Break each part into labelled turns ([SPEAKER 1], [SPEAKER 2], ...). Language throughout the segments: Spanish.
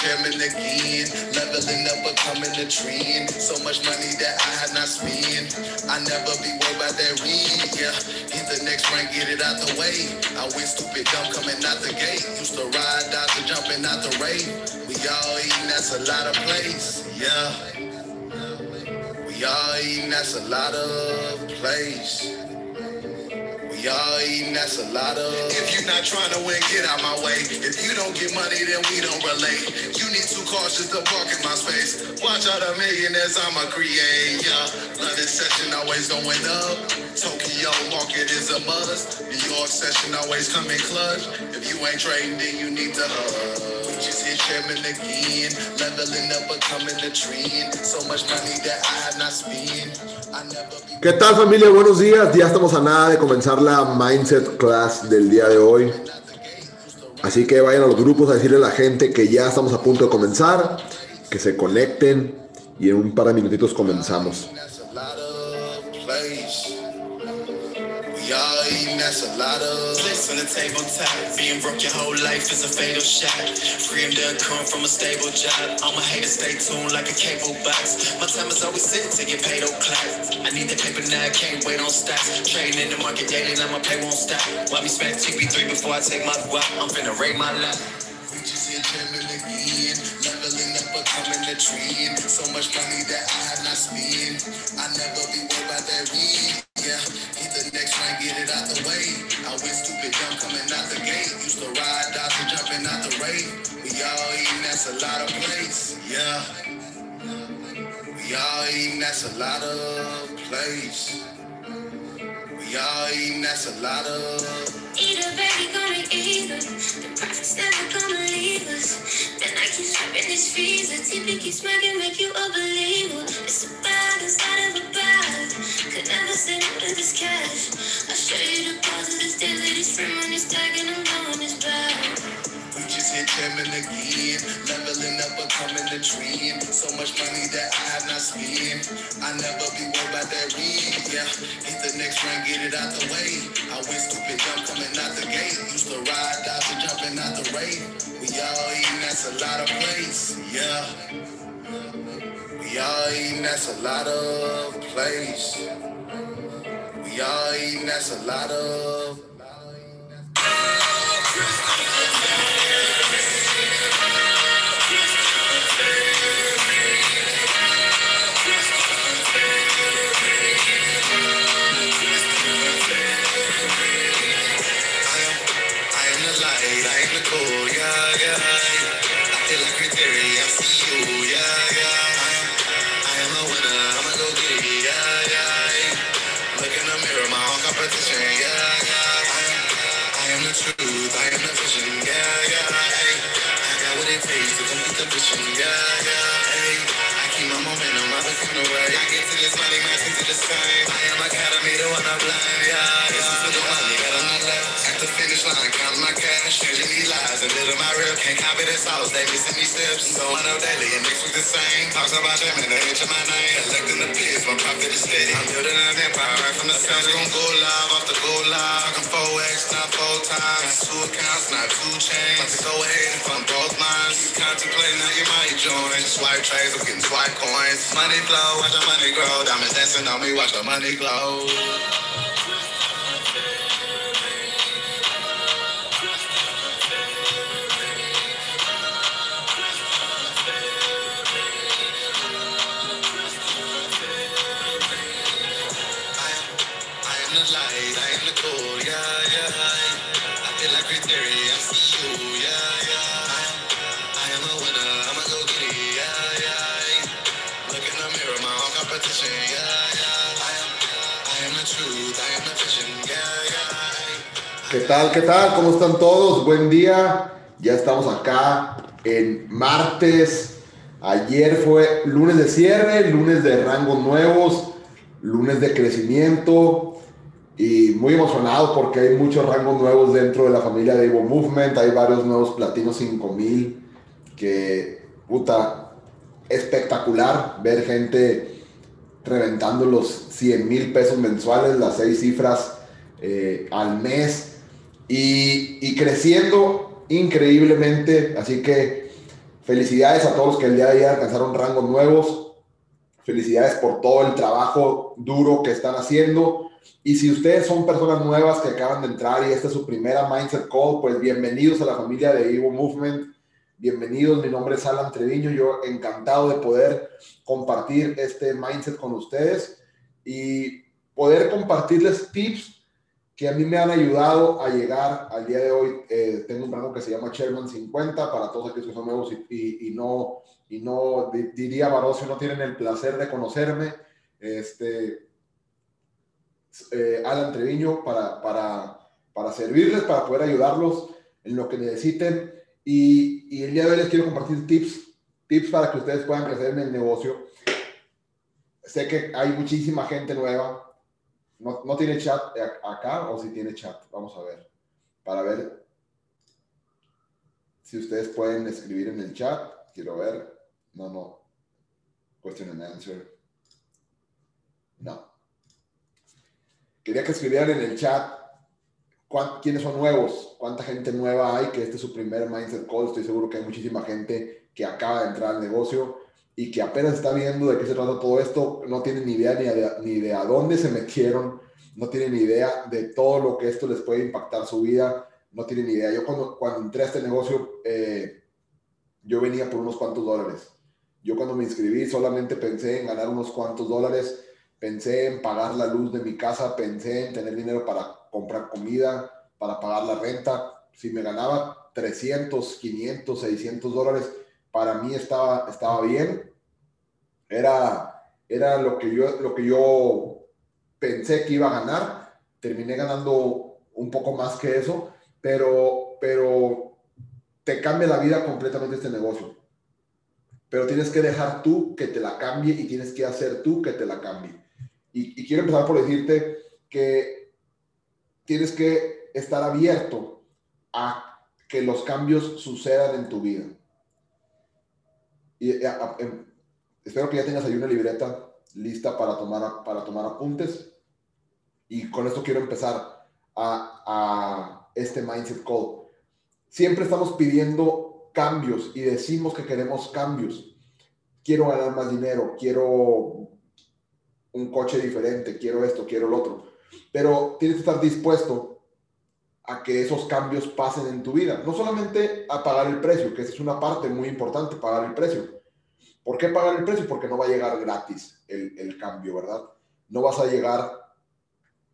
[SPEAKER 1] jamming again. Leveling up, becoming a trend. So much money that I had not spent. I never be worried about that ring. Yeah, hit the next rank, get it out the way. I went stupid, dumb, coming out the gate. Used to ride, dodge, and jumping out the rain. We all eating, that's a lot of plates. Yeah. We all eating, that's a lot of place. We all eating, that's a lot of. If you're not trying to win, get out my way. If you don't get money, then we don't relate. You need cars just to park in my space. Watch out the millionaires I'ma create. Yeah, London session always going up. Tokyo market is a must. New York session always coming clutch. If you ain't trading, then you need to hug. Just hit chairman again. Leveling up, becoming a trend. So much money that I have not spent.
[SPEAKER 2] ¿Qué tal familia? Buenos días. Ya estamos a nada de comenzar la Mindset Class del día de hoy. Así que vayan a los grupos a decirle a la gente que ya estamos a punto de comenzar, que se conecten y en un par de minutitos comenzamos.
[SPEAKER 1] That's a lot of. Place
[SPEAKER 3] on the tabletop. Being broke your whole life is a fatal shot. Freedom done come from a stable job. All my haters stay tuned like a cable box. My time is always sitting to get paid o'clock. I need that paper now, I can't wait on stocks. Trading in the market daily, now my pay won't stop. Why me spend TP3 before I take my guap? I'm finna rate my life.
[SPEAKER 1] We just hit chairman again. Leveling up, becoming a trend. So much money that I have not spent. I never be worried about that ring. Yeah, hit the next rank, get it out the way. I went stupid dumb coming out the gate. Used to ride, dodge, and jumping out the rave. We all eating, that's a lot of place. Yeah. We all eating, that's a lot of place. We all eating, that's a lot of.
[SPEAKER 4] Either baby gonna eat us, the profits never gonna leave us. Then I keep swapping these fees, the TV keeps making make you a believer. It's a bag inside of a bag, could never say no to this cash. I'll show you the positives, daily, this free money stacking, I'm blowing this bag.
[SPEAKER 1] We just hit them chairman again, leveling up, becoming a trend. So much money that I have not spent. I never be worried about that ring. Yeah, hit the next rank, get it out the way. I went stupid dumb coming out the gate. Used to ride, dodge, and jumping out the rave. We all eating, that's a lot of place. Yeah. We all eating, that's a lot of place. We all eating, that's a lot of. I time. My. Can't copy this sauce, they missing these steps. So I know daily, and next week the same. Talks about them and they mention my name. Collecting the pigs, my profit is steady. I'm building an empire right from the start. Gon' go live off the go live. Talking 4X, not four times. Two accounts, not two chains. Go ahead and fund both minds. You contemplating how you might join. Swipe trades, I'm getting swipe coins. Money flow, watch the money grow. Diamonds dancing on me, watch the money glow.
[SPEAKER 2] ¿Qué tal? ¿Qué tal? ¿Cómo están todos? Buen día. Ya estamos acá en martes. Ayer fue lunes de cierre, lunes de rangos nuevos, lunes de crecimiento y muy emocionado porque hay muchos rangos nuevos dentro de la familia de Evo Movement. Hay varios nuevos platinos 5000 que, puta, espectacular ver gente reventando los 100 mil pesos mensuales, las seis cifras eh, al mes y, y creciendo increíblemente. Así que Felicidades a todos los que el día de ayer alcanzaron rangos nuevos. Felicidades por todo el trabajo duro que están haciendo. Y si ustedes son personas nuevas que acaban de entrar y esta es su primera Mindset Call, pues bienvenidos a la familia de Evo Movement. Bienvenidos, mi nombre es Alan Treviño. Yo encantado de poder compartir este mindset con ustedes y poder compartirles tips que a mí me han ayudado a llegar al día de hoy. Eh, tengo un rango que se llama Chairman 50 para todos aquellos que son nuevos y, y, no, y no diría Barocio, no tienen el placer de conocerme. Este, eh, Alan Treviño para, para, para servirles, para poder ayudarlos en lo que necesiten. Y, y, el día de hoy les quiero compartir tips, tips para que ustedes puedan crecer en el negocio. Sé que hay muchísima gente nueva, no, no, tiene chat acá o si tiene chat. Vamos a ver. Para ver si ustedes pueden escribir en el chat. Quiero ver. No, no. Question and answer. No. Quería que escribieran en el chat quiénes son nuevos, cuánta gente nueva hay, que este es su primer Mindset Call. Estoy seguro que hay muchísima gente que acaba de entrar al negocio y que apenas está viendo de qué se trata todo esto, no tienen ni idea ni ni de a dónde se metieron, no tienen ni idea de todo lo que esto les puede impactar su vida, no tienen ni idea. Yo cuando, cuando entré a este negocio, eh, yo venía por unos cuantos dólares. Yo cuando me inscribí solamente pensé en ganar unos cuantos dólares, pensé en pagar la luz de mi casa, pensé en tener dinero para comprar comida, para pagar la renta. Si me ganaba 300, 500, 600 dólares, para mí estaba, estaba bien era, era lo, que yo, lo que yo pensé que iba a ganar. Terminé ganando un poco más que eso, pero, pero te cambia la vida completamente este negocio. Pero tienes que dejar tú que te la cambie y tienes que hacer tú que te la cambie. Y, y quiero empezar por decirte que tienes que estar abierto a que los cambios sucedan en tu vida. Y a, espero que ya tengas ahí una libreta lista para tomar, para tomar apuntes. Y con esto quiero empezar a, a este Mindset Call. Siempre estamos pidiendo cambios y decimos que queremos cambios. Quiero ganar más dinero, quiero un coche diferente, quiero esto, quiero lo otro. Pero tienes que estar dispuesto a que esos cambios pasen en tu vida. No solamente a pagar el precio, que esa es una parte muy importante, pagar el precio, ¿Por qué pagar el precio? Porque no va a llegar gratis el, cambio, ¿verdad? No vas a llegar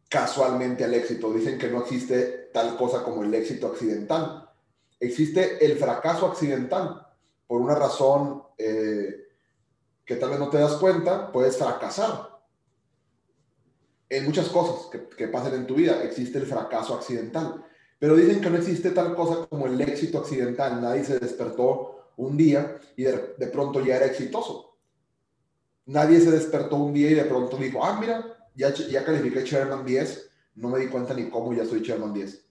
[SPEAKER 2] casualmente al éxito. Dicen que no existe tal cosa como el éxito accidental. Existe el fracaso accidental. Por una razón eh, que tal vez no te das cuenta, puedes fracasar. En muchas cosas que, que pasan en tu vida existe el fracaso accidental. Pero dicen que no existe tal cosa como el éxito accidental. Nadie se despertó un día y de, pronto ya era exitoso. Nadie se despertó un día y de pronto dijo, ah, mira, ya, ya califiqué Chairman 10, no me di cuenta ni cómo ya soy Chairman 10.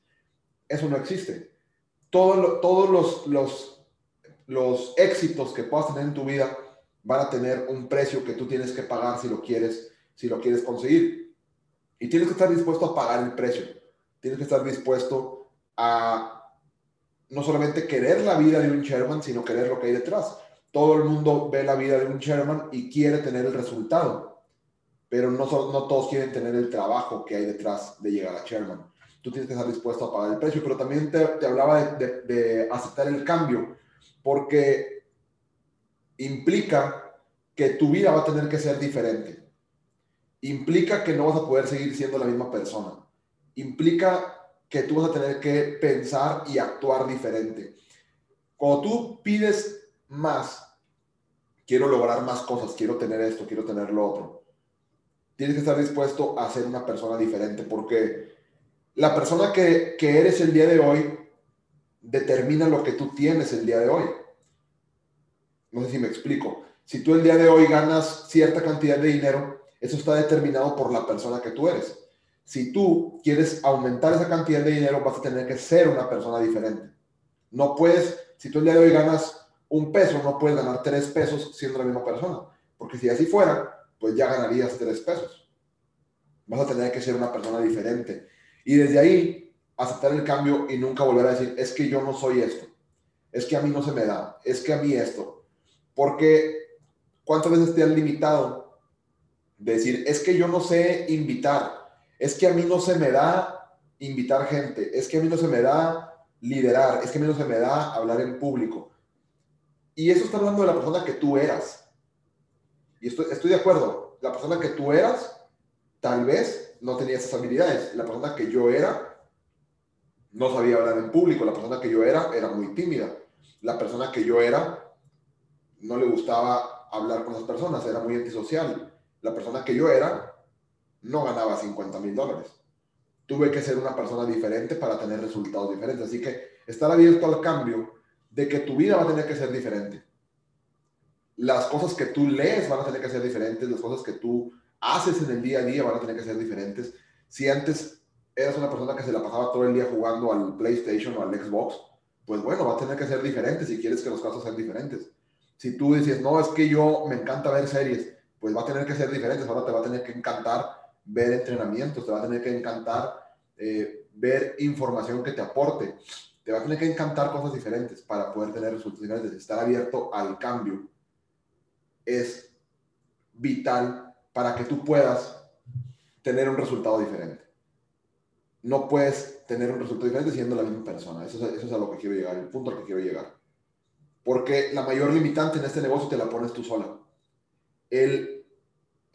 [SPEAKER 2] Eso no existe. Todo todos los, los, los éxitos que puedas tener en tu vida van a tener un precio que tú tienes que pagar si lo quieres, si lo quieres conseguir. Y tienes que estar dispuesto a pagar el precio. Tienes que estar dispuesto a no solamente querer la vida de un chairman, sino querer lo que hay detrás. Todo el mundo ve la vida de un chairman y quiere tener el resultado, pero no, no todos quieren tener el trabajo que hay detrás de llegar a chairman. Tú tienes que estar dispuesto a pagar el precio, pero también te, te hablaba de, de aceptar el cambio, porque implica que tu vida va a tener que ser diferente. Implica que no vas a poder seguir siendo la misma persona. Implica que tú vas a tener que pensar y actuar diferente. Cuando tú pides más, quiero lograr más cosas, quiero tener esto, quiero tener lo otro, tienes que estar dispuesto a ser una persona diferente porque la persona que, eres el día de hoy determina lo que tú tienes el día de hoy. No sé si me explico. Si tú el día de hoy ganas cierta cantidad de dinero, eso está determinado por la persona que tú eres si tú quieres aumentar esa cantidad de dinero, vas a tener que ser una persona diferente. No puedes, si tú el día de hoy ganas un peso, no puedes ganar tres pesos siendo la misma persona. Porque si así fuera, pues ya ganarías tres pesos. Vas a tener que ser una persona diferente. Y desde ahí, aceptar el cambio y nunca volver a decir, es que yo no soy esto. es que a mí no se me da, es que a mí esto. Porque, ¿cuántas veces te han limitado? De decir, es que yo no sé invitar, es que a mí no se me da invitar gente, es que a mí no se me da liderar, es que a mí no se me da hablar en público. Y eso está hablando de la persona que tú eras. Y estoy, estoy de acuerdo, la persona que tú eras, tal vez no tenía esas habilidades. La persona que yo era, no sabía hablar en público. La persona que yo era, era muy tímida. La persona que yo era, no le gustaba hablar con las personas, era muy antisocial. La persona que yo era, no ganaba 50 mil dólares. Tuve que ser una persona diferente para tener resultados diferentes. Así que estar abierto al cambio de que tu vida va a tener que ser diferente. Las cosas que tú lees van a tener que ser diferentes, las cosas que tú haces en el día a día van a tener que ser diferentes. Si antes eras una persona que se la pasaba todo el día jugando al PlayStation o al Xbox, pues bueno, va a tener que ser diferente si quieres que los casos sean diferentes. Si tú dices, no, es que yo me encanta ver series, pues va a tener que ser diferente. Ahora te va a tener que encantar ver entrenamientos, te va a tener que encantar eh, ver información que te aporte te va a tener que encantar cosas diferentes para poder tener resultados diferentes. Estar abierto al cambio es vital para que tú puedas tener un resultado diferente. No puedes tener un resultado diferente siendo la misma persona. Eso es, eso es a lo que quiero llegar, el punto al que quiero llegar. Porque la mayor limitante en este negocio te la pones tú sola. El,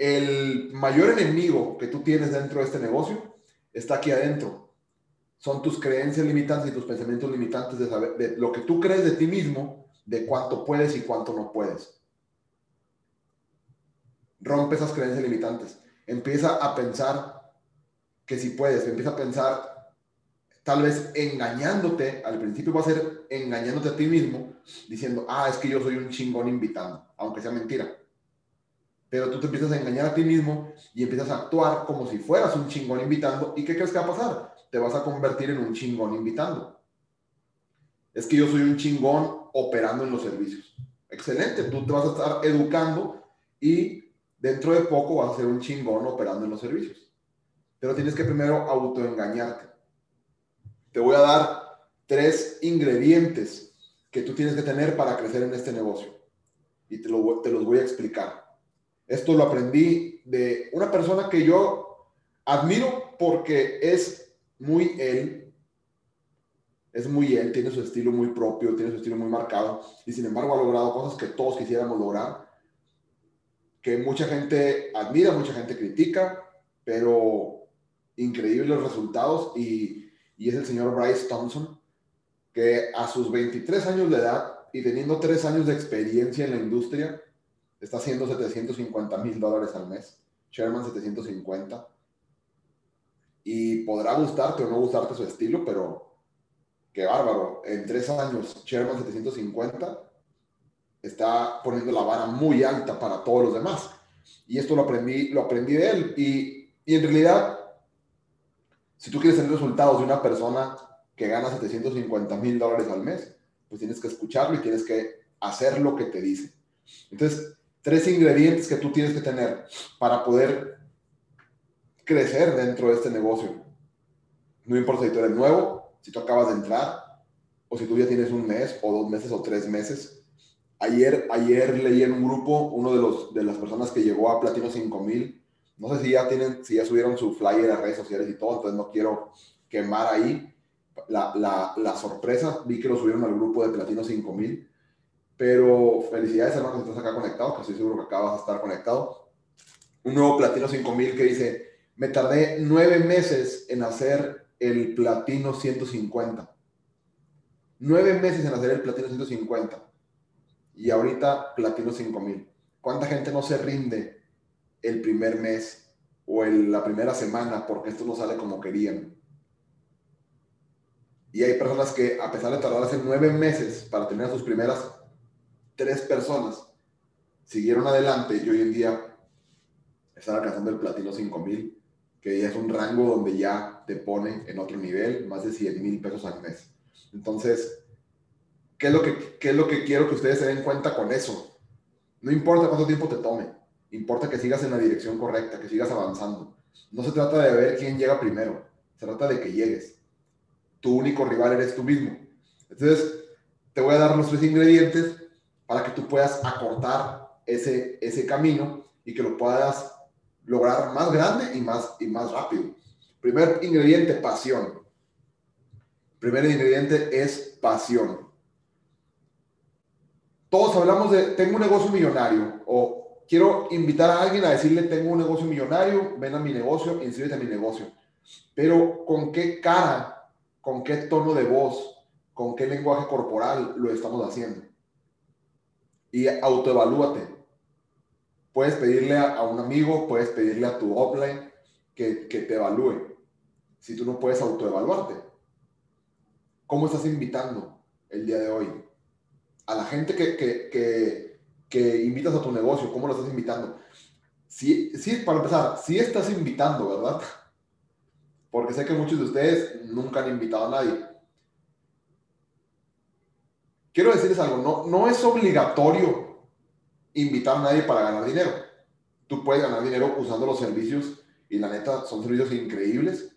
[SPEAKER 2] el mayor enemigo que tú tienes dentro de este negocio está aquí adentro son tus creencias limitantes y tus pensamientos limitantes de, saber, de lo que tú crees de ti mismo, de cuánto puedes y cuánto no puedes. Rompe esas creencias limitantes. Empieza a pensar que si puedes, empieza a pensar tal vez engañándote, al principio va a ser engañándote a ti mismo, diciendo, ah, es que yo soy un chingón invitando, aunque sea mentira. Pero tú te empiezas a engañar a ti mismo y empiezas a actuar como si fueras un chingón invitando. ¿Y qué crees que va a pasar? te vas a convertir en un chingón invitando. Es que yo soy un chingón operando en los servicios. Excelente, tú te vas a estar educando y dentro de poco vas a ser un chingón operando en los servicios. Pero tienes que primero autoengañarte. Te voy a dar tres ingredientes que tú tienes que tener para crecer en este negocio. Y te, te los voy a explicar. Esto lo aprendí de una persona que yo admiro porque es muy él, es muy él, tiene su estilo muy propio, tiene su estilo muy marcado y sin embargo ha logrado cosas que todos quisiéramos lograr, que mucha gente admira, mucha gente critica, pero increíbles resultados y, es el señor Bryce Thompson, que a sus 23 años de edad y teniendo 3 años de experiencia en la industria, está haciendo 750 mil dólares al mes. Sherman 750 y podrá gustarte o no gustarte su estilo, pero qué bárbaro. En tres años, Sherman 750 está poniendo la vara muy alta para todos los demás. Y esto lo aprendí, lo aprendí de él. Y, y en realidad, si tú quieres tener resultados de una persona que gana 750 mil dólares al mes, pues tienes que escucharlo y tienes que hacer lo que te dice. Entonces, tres ingredientes que tú tienes que tener para poder crecer dentro de este negocio. No importa si tú eres nuevo, si tú acabas de entrar, o si tú ya tienes un mes, o dos meses, o tres meses. Ayer, ayer leí en un grupo, uno de, los, de las personas que llegó a Platino 5000, no sé si ya tienen, si ya subieron su flyer a redes sociales y todo, entonces no quiero quemar ahí la, la, la sorpresa. Vi que lo subieron al grupo de Platino 5000, pero felicidades hermano que estás acá conectado, que estoy seguro que acabas de estar conectado. Un nuevo Platino 5000 que dice, me tardé nueve meses en hacer el platino 150. Nueve meses en hacer el platino 150. Y ahorita platino 5000. ¿Cuánta gente no se rinde el primer mes o la primera semana porque esto no sale como querían? Y hay personas que, a pesar de tardarse nueve meses para tener a sus primeras tres personas, siguieron adelante y hoy en día están alcanzando el platino 5000 que ya es un rango donde ya te pone en otro nivel, más de 100 mil pesos al mes. Entonces, ¿qué es, lo que, ¿qué es lo que quiero que ustedes se den cuenta con eso? No importa cuánto tiempo te tome, importa que sigas en la dirección correcta, que sigas avanzando. No se trata de ver quién llega primero, se trata de que llegues. Tu único rival eres tú mismo. Entonces, te voy a dar los tres ingredientes para que tú puedas acortar ese, ese camino y que lo puedas lograr más grande y más, y más rápido. Primer ingrediente, pasión. Primer ingrediente es pasión. Todos hablamos de, tengo un negocio millonario o quiero invitar a alguien a decirle, tengo un negocio millonario, ven a mi negocio, inscríbete a mi negocio. Pero ¿con qué cara, con qué tono de voz, con qué lenguaje corporal lo estamos haciendo? Y autoevalúate. Puedes pedirle a, un amigo, puedes pedirle a tu offline que, que te evalúe. Si tú no puedes autoevaluarte. ¿Cómo estás invitando el día de hoy? A la gente que, que, que, invitas a tu negocio, ¿cómo lo estás invitando? Sí, sí, para empezar, sí estás invitando, ¿verdad? Porque sé que muchos de ustedes nunca han invitado a nadie. Quiero decirles algo, no, no es obligatorio invitar a nadie para ganar dinero. Tú puedes ganar dinero usando los servicios y la neta son servicios increíbles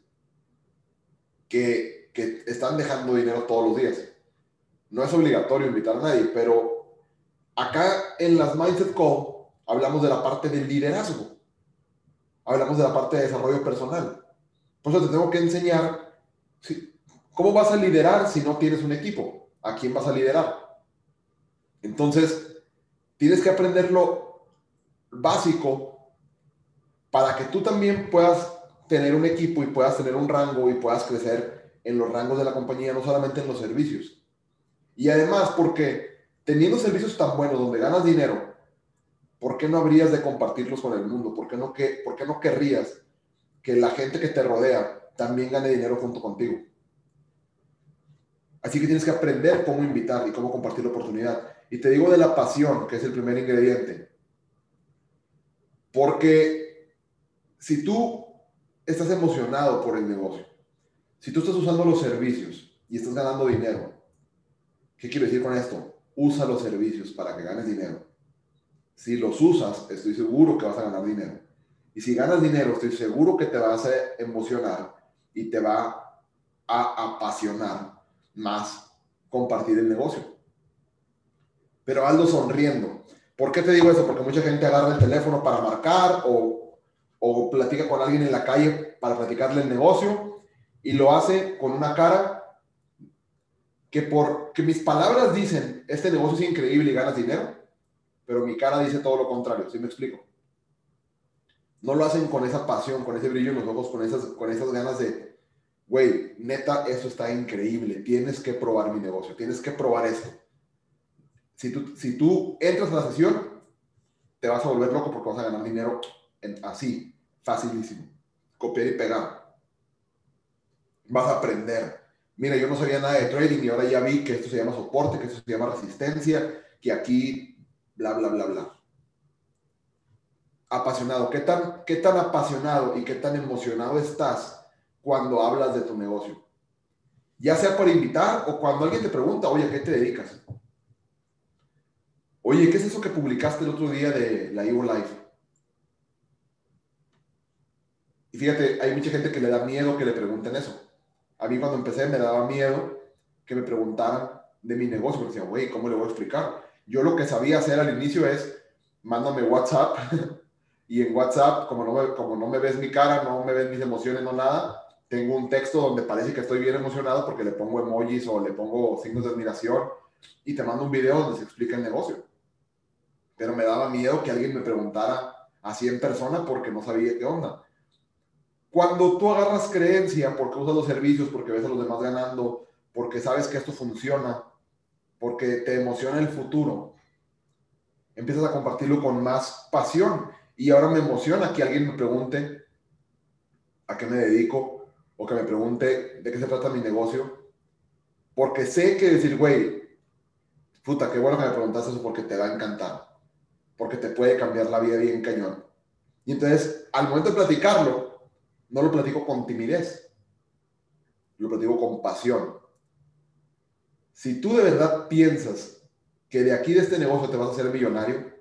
[SPEAKER 2] que, que están dejando dinero todos los días. No es obligatorio invitar a nadie, pero acá en las Mindset Call hablamos de la parte del liderazgo. Hablamos de la parte de desarrollo personal. Por eso te tengo que enseñar cómo vas a liderar si no tienes un equipo. ¿A quién vas a liderar? Entonces, tienes que aprender lo básico para que tú también puedas tener un equipo y puedas tener un rango y puedas crecer en los rangos de la compañía, no solamente en los servicios. Y además, porque teniendo servicios tan buenos donde ganas dinero, ¿por qué no habrías de compartirlos con el mundo? ¿Por qué no, por qué no querrías que la gente que te rodea también gane dinero junto contigo. Así que tienes que aprender cómo invitar y cómo compartir la oportunidad. Y te digo de la pasión, que es el primer ingrediente. Porque si tú estás emocionado por el negocio, si tú estás usando los servicios y estás ganando dinero, ¿qué quiero decir con esto? Usa los servicios para que ganes dinero. Si los usas, estoy seguro que vas a ganar dinero. Y si ganas dinero, estoy seguro que te vas a emocionar y te va a apasionar más compartir el negocio. Pero Aldo sonriendo. ¿Por qué te digo eso? Porque mucha gente agarra el teléfono para marcar o, o platica con alguien en la calle para platicarle el negocio y lo hace con una cara que porque mis palabras dicen, este negocio es increíble y ganas dinero, pero mi cara dice todo lo contrario, ¿sí me explico? no lo hacen con esa pasión, con ese brillo en los ojos, con esas, con esas ganas de, güey, neta, eso está increíble, tienes que probar mi negocio, tienes que probar esto. Si tú, si tú entras a la sesión, te vas a volver loco porque vas a ganar dinero así, facilísimo. Copiar y pegar. Vas a aprender. Mira, yo no sabía nada de trading y ahora ya vi que esto se llama soporte, que esto se llama resistencia, que aquí, bla, bla, bla, bla apasionado? ¿Qué tan, ¿Qué tan apasionado y qué tan emocionado estás cuando hablas de tu negocio? Ya sea por invitar o cuando alguien te pregunta, oye, ¿a qué te dedicas? Oye, ¿qué es eso que publicaste el otro día de la Evo Life? Y fíjate, hay mucha gente que le da miedo que le pregunten eso. A mí cuando empecé me daba miedo que me preguntaran de mi negocio, porque decía, güey, ¿cómo le voy a explicar? Yo lo que sabía hacer al inicio es, mándame WhatsApp y en WhatsApp, como no, me, como no me ves mi cara, no me ves mis emociones, no nada, tengo un texto donde parece que estoy bien emocionado porque le pongo emojis o le pongo signos de admiración y te mando un video donde se explica el negocio. Pero me daba miedo que alguien me preguntara así en persona porque no sabía qué onda. Cuando tú agarras creencia porque usas los servicios, porque ves a los demás ganando, porque sabes que esto funciona, porque te emociona el futuro, empiezas a compartirlo con más pasión y ahora me emociona que alguien me pregunte a qué me dedico o que me pregunte de qué se trata mi negocio. Porque sé que decir, güey, puta, qué bueno que me preguntaste eso porque te va a encantar. Porque te puede cambiar la vida bien cañón. Y entonces, al momento de platicarlo, no lo platico con timidez. Lo platico con pasión. Si tú de verdad piensas que de aquí de este negocio te vas a hacer millonario,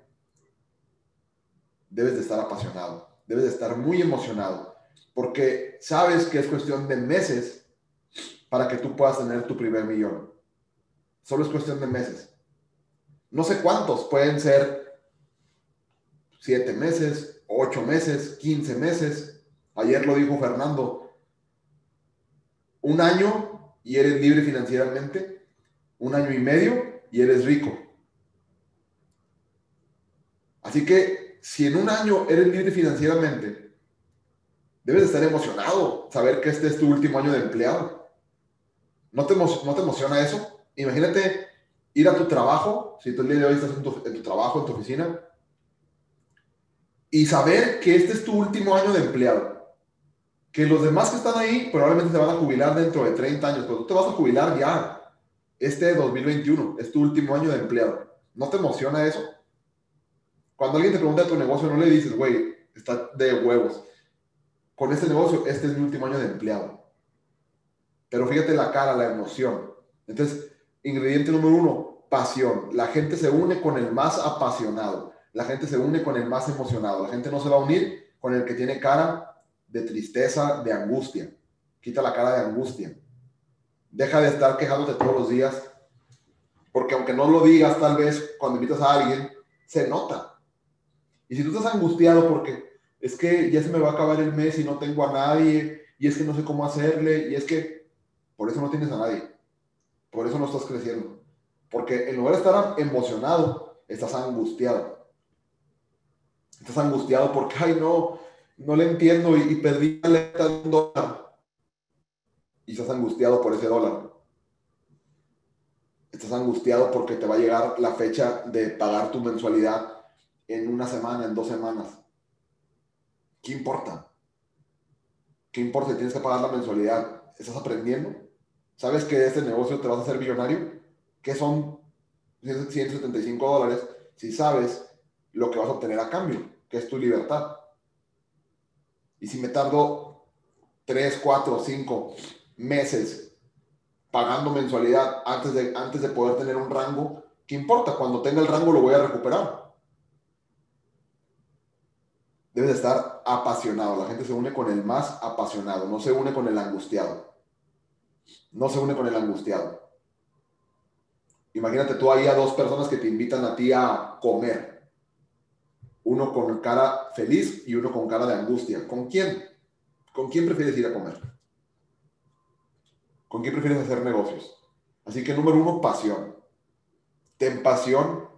[SPEAKER 2] debes de estar apasionado, debes de estar muy emocionado, porque sabes que es cuestión de meses para que tú puedas tener tu primer millón. Solo es cuestión de meses. No sé cuántos, pueden ser siete meses, ocho meses, quince meses. Ayer lo dijo Fernando. Un año y eres libre financieramente. Un año y medio y eres rico. Así que si en un año eres libre financieramente, debes estar emocionado saber que este es tu último año de empleado. ¿No te, emociona eso? Imagínate ir a tu trabajo, si tú el día de hoy estás en tu, en tu trabajo, en tu oficina, y saber que este es tu último año de empleado. Que los demás que están ahí probablemente se van a jubilar dentro de 30 años, pero tú te vas a jubilar ya. Este 2021 es tu último año de empleado. ¿No te emociona eso? Cuando alguien te pregunta de tu negocio, no le dices, güey, está de huevos. Con este negocio, este es mi último año de empleado. Pero fíjate la cara, la emoción. Entonces, ingrediente número uno, pasión. La gente se une con el más apasionado. La gente se une con el más emocionado. La gente no se va a unir con el que tiene cara de tristeza, de angustia. Quita la cara de angustia. Deja de estar quejándote todos los días. Porque aunque no lo digas, tal vez cuando invitas a alguien, se nota. Y si tú estás angustiado porque es que ya se me va a acabar el mes y no tengo a nadie, y es que no sé cómo hacerle, y es que por eso no tienes a nadie. Por eso no estás creciendo. Porque en lugar de estar emocionado, estás angustiado. Estás angustiado porque, ay, no, no le entiendo y, perdí un dólar. Y estás angustiado por ese dólar. Estás angustiado porque te va a llegar la fecha de pagar tu mensualidad en una semana, en dos semanas. ¿Qué importa? ¿Qué importa tienes que pagar la mensualidad? ¿Estás aprendiendo? ¿Sabes que de este negocio te vas a hacer millonario? ¿Qué son 175 dólares si sabes lo que vas a obtener a cambio, que es tu libertad? Y si me tardo 3, 4, 5 meses pagando mensualidad antes de, antes de poder tener un rango, ¿qué importa? Cuando tenga el rango lo voy a recuperar. Debes estar apasionado. La gente se une con el más apasionado, no se une con el angustiado no se une con el angustiado. Imagínate tú ahí a dos personas que te invitan a ti a comer. Uno con cara feliz y uno con cara de angustia. ¿Con quién? ¿Con quién prefieres ir a comer? ¿Con quién prefieres hacer negocios? Así que número uno, pasión. Ten pasión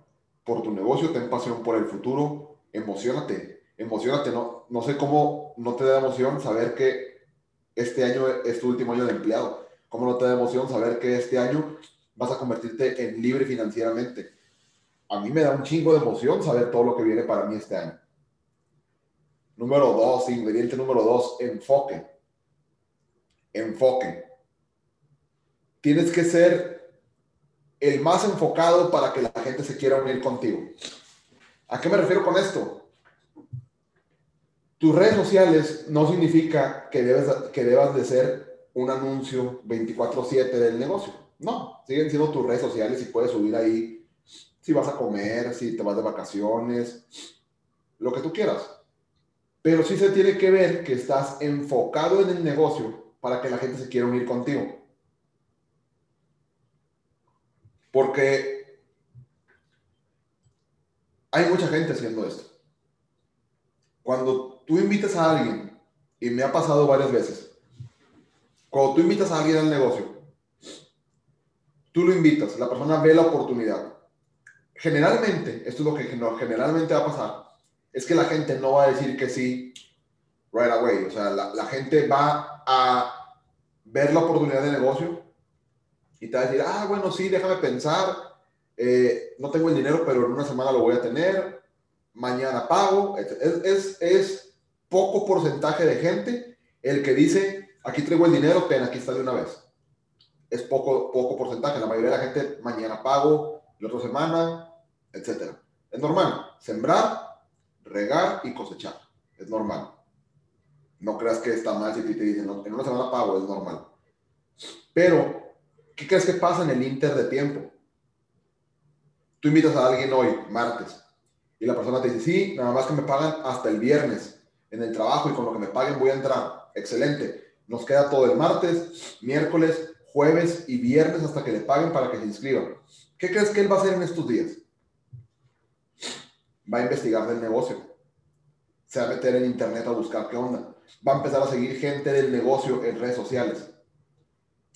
[SPEAKER 2] por tu negocio, ten pasión por el futuro, emocionate, emocionate. No, no sé cómo no te da emoción saber que este año es tu último año de empleado ¿Cómo no te da emoción saber que este año vas a convertirte en libre financieramente? A mí me da un chingo de emoción saber todo lo que viene para mí este año. Número dos, ingrediente número dos, enfoque. Enfoque. Tienes que ser el más enfocado para que la gente se quiera unir contigo. ¿A qué me refiero con esto? Tus redes sociales no significa que, debes, que debas de ser un anuncio 24/7 del negocio. No, siguen siendo tus redes sociales y puedes subir ahí si vas a comer, si te vas de vacaciones, lo que tú quieras. Pero sí se tiene que ver que estás enfocado en el negocio para que la gente se quiera unir contigo. Porque hay mucha gente haciendo esto. Cuando tú invitas a alguien, y me ha pasado varias veces, cuando tú invitas a alguien al negocio, tú lo invitas, la persona ve la oportunidad. Generalmente, esto es lo que generalmente va a pasar, es que la gente no va a decir que sí right away. O sea, la, gente va a ver la oportunidad de negocio y te va a decir, ah, bueno, sí, déjame pensar, eh, no tengo el dinero, pero en una semana lo voy a tener, mañana pago. Es, es poco porcentaje de gente el que dice, aquí traigo el dinero, ten, aquí está de una vez. Es poco, poco porcentaje. La mayoría de la gente mañana pago, la otra semana, etc. Es normal. Sembrar, regar y cosechar. Es normal. No creas que está mal si te dicen, en una semana pago, es normal. Pero, ¿qué crees que pasa en el inter de tiempo? Tú invitas a alguien hoy, martes, y la persona te dice, sí, nada más que me pagan hasta el viernes en el trabajo y con lo que me paguen voy a entrar. Excelente. Nos queda todo el martes, miércoles, jueves y viernes hasta que le paguen para que se inscriba. ¿Qué crees que él va a hacer en estos días? Va a investigar del negocio. Se va a meter en internet a buscar qué onda. Va a empezar a seguir gente del negocio en redes sociales.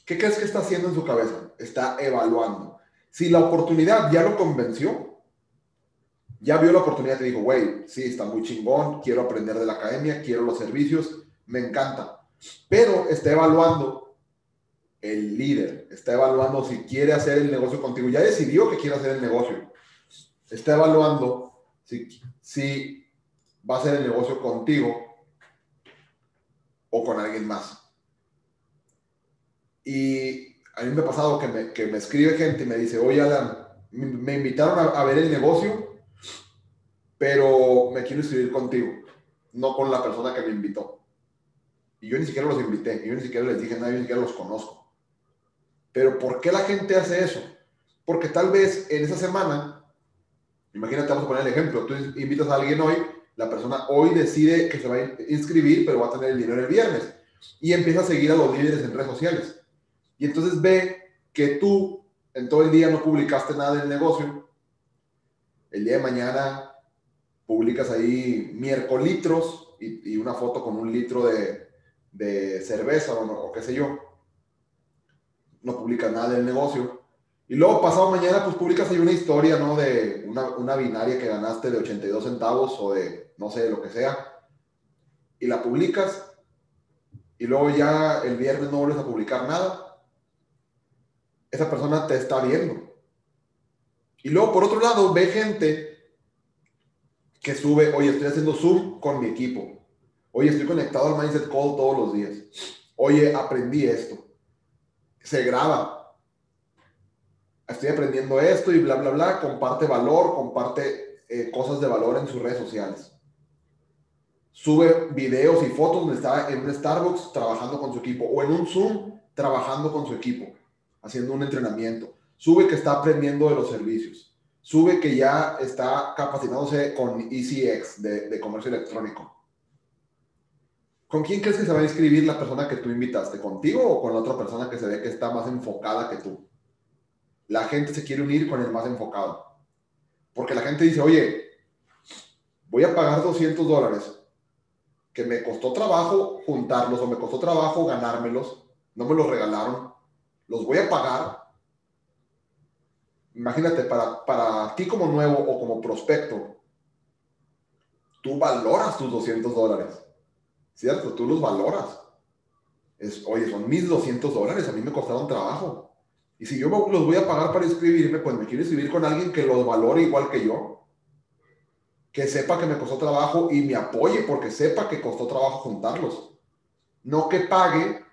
[SPEAKER 2] ¿Qué crees que está haciendo en su cabeza? Está evaluando. Si la oportunidad ya lo convenció, ya vio la oportunidad y dijo, güey, sí, está muy chingón, quiero aprender de la academia, quiero los servicios, me encanta. Pero está evaluando el líder, está evaluando si quiere hacer el negocio contigo. Ya decidió que quiere hacer el negocio. Está evaluando si, si va a hacer el negocio contigo o con alguien más. Y a mí me ha pasado que me, que me escribe gente y me dice, oye Alan, me, invitaron a ver el negocio pero me quiero inscribir contigo, no con la persona que me invitó. Y yo ni siquiera los invité, yo ni siquiera les dije nada, yo ni siquiera los conozco. Pero ¿por qué la gente hace eso? Porque tal vez en esa semana, imagínate, vamos a poner el ejemplo, tú invitas a alguien hoy, la persona hoy decide que se va a inscribir, pero va a tener el dinero el viernes. Y empieza a seguir a los líderes en redes sociales. Y entonces ve que tú en todo el día no publicaste nada del negocio. El día de mañana publicas ahí miércoles y, y una foto con un litro de, de cerveza o, no, o, qué sé yo. No publicas nada del negocio. Y luego pasado mañana pues publicas ahí una historia, ¿no? De una, una binaria que ganaste de 82 centavos o de no sé, lo que sea. Y la publicas y luego ya el viernes no vuelves a publicar nada. Esa persona te está viendo. Y luego por otro lado ve gente que sube, oye, estoy haciendo Zoom con mi equipo. Oye, estoy conectado al Mindset Call todos los días. Oye, aprendí esto. Se graba. Estoy aprendiendo esto y bla, bla, bla. Comparte valor, comparte eh, cosas de valor en sus redes sociales. Sube videos y fotos donde está en un Starbucks trabajando con su equipo o en un Zoom trabajando con su equipo, haciendo un entrenamiento. Sube que está aprendiendo de los servicios sube que ya está capacitándose con ECX de, de, comercio electrónico. ¿Con quién crees que se va a inscribir la persona que tú invitaste? ¿Contigo o con la otra persona que se ve que está más enfocada que tú? La gente se quiere unir con el más enfocado. Porque la gente dice, oye, voy a pagar 200 dólares, que me costó trabajo juntarlos o me costó trabajo ganármelos, no me los regalaron, los voy a pagar imagínate, para, para ti como nuevo o como prospecto, tú valoras tus 200 dólares, ¿cierto? Tú los valoras. Es, oye, son mis 200 dólares, a mí me costaron trabajo. Y si yo los voy a pagar para inscribirme, pues me quiero inscribir con alguien que los valore igual que yo. Que sepa que me costó trabajo y me apoye porque sepa que costó trabajo juntarlos. No que pague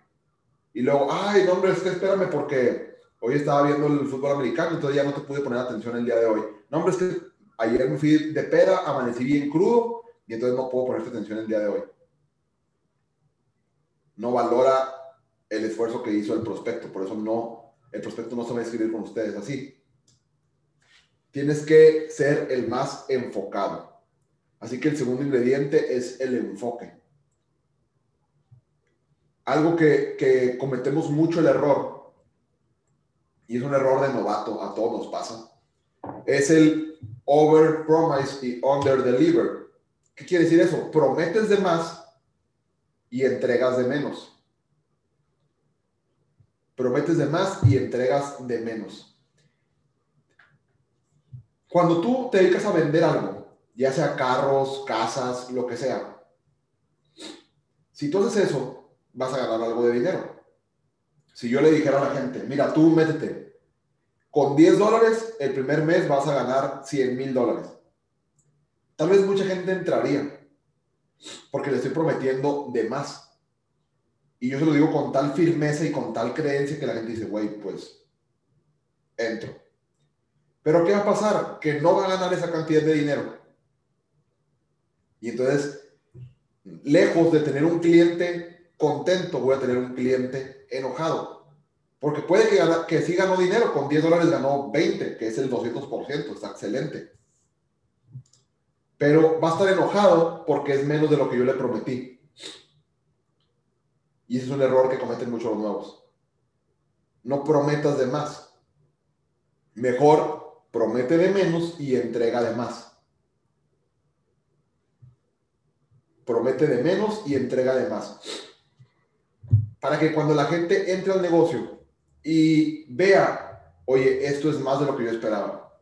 [SPEAKER 2] y luego, ay, no, hombre, es que espérame porque hoy estaba viendo el fútbol americano, entonces ya no te pude poner atención el día de hoy. No, hombre, es que ayer me fui de peda, amanecí bien crudo y entonces no puedo ponerte atención el día de hoy. No valora el esfuerzo que hizo el prospecto, por eso no, el prospecto no se va a escribir con ustedes así. Tienes que ser el más enfocado. Así que el segundo ingrediente es el enfoque. Algo que, que cometemos mucho el error y es un error de novato, a todos nos pasa, es el over promise y under deliver. ¿Qué quiere decir eso? Prometes de más y entregas de menos. Prometes de más y entregas de menos. Cuando tú te dedicas a vender algo, ya sea carros, casas, lo que sea, si tú haces eso, vas a ganar algo de dinero. Si yo le dijera a la gente, mira, tú métete, con 10 dólares el primer mes vas a ganar 100 mil dólares. Tal vez mucha gente entraría, porque le estoy prometiendo de más. Y yo se lo digo con tal firmeza y con tal creencia que la gente dice, güey, pues entro. Pero ¿qué va a pasar? Que no va a ganar esa cantidad de dinero. Y entonces, lejos de tener un cliente contento, voy a tener un cliente enojado. Porque puede que, que sí ganó dinero, con 10 dólares ganó 20, que es el 200%, está excelente. Pero va a estar enojado porque es menos de lo que yo le prometí. Y ese es un error que cometen muchos los nuevos. no prometas de más. Mejor promete de menos y entrega de más. Promete de menos y entrega de más. Para que cuando la gente entre al negocio y vea, oye, esto es más de lo que yo esperaba.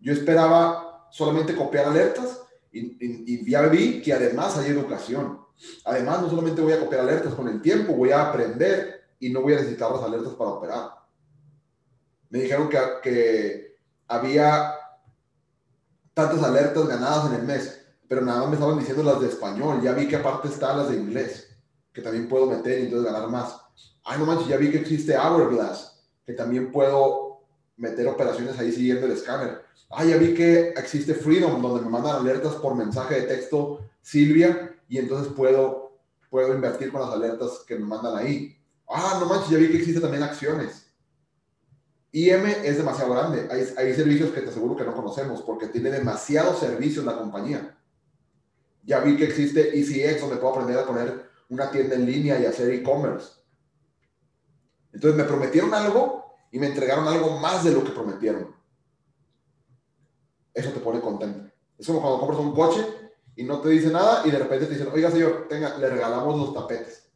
[SPEAKER 2] Yo esperaba solamente copiar alertas y, ya vi que además hay educación. Además, no solamente voy a copiar alertas con el tiempo, voy a aprender y no voy a necesitar las alertas para operar. Me dijeron que, había tantas alertas ganadas en el mes, pero nada más me estaban diciendo las de español. Ya vi que aparte están las de inglés, que también puedo meter y entonces ganar más. Ay, no manches, ya vi que existe Hourglass, que también puedo meter operaciones ahí siguiendo el escáner. Ah, ya vi que existe Freedom, donde me mandan alertas por mensaje de texto Silvia, y entonces puedo, puedo invertir con las alertas que me mandan ahí. Ah, no manches, ya vi que existe también acciones. IM es demasiado grande. Hay, hay servicios que te aseguro que no conocemos porque tiene demasiados servicios la compañía. Ya vi que existe ECX, donde puedo aprender a poner una tienda en línea y hacer e-commerce. Entonces me prometieron algo y me entregaron algo más de lo que prometieron eso te pone contento. Es como cuando compras un coche y no te dice nada y de repente te dicen, oiga señor, tenga, le regalamos los tapetes.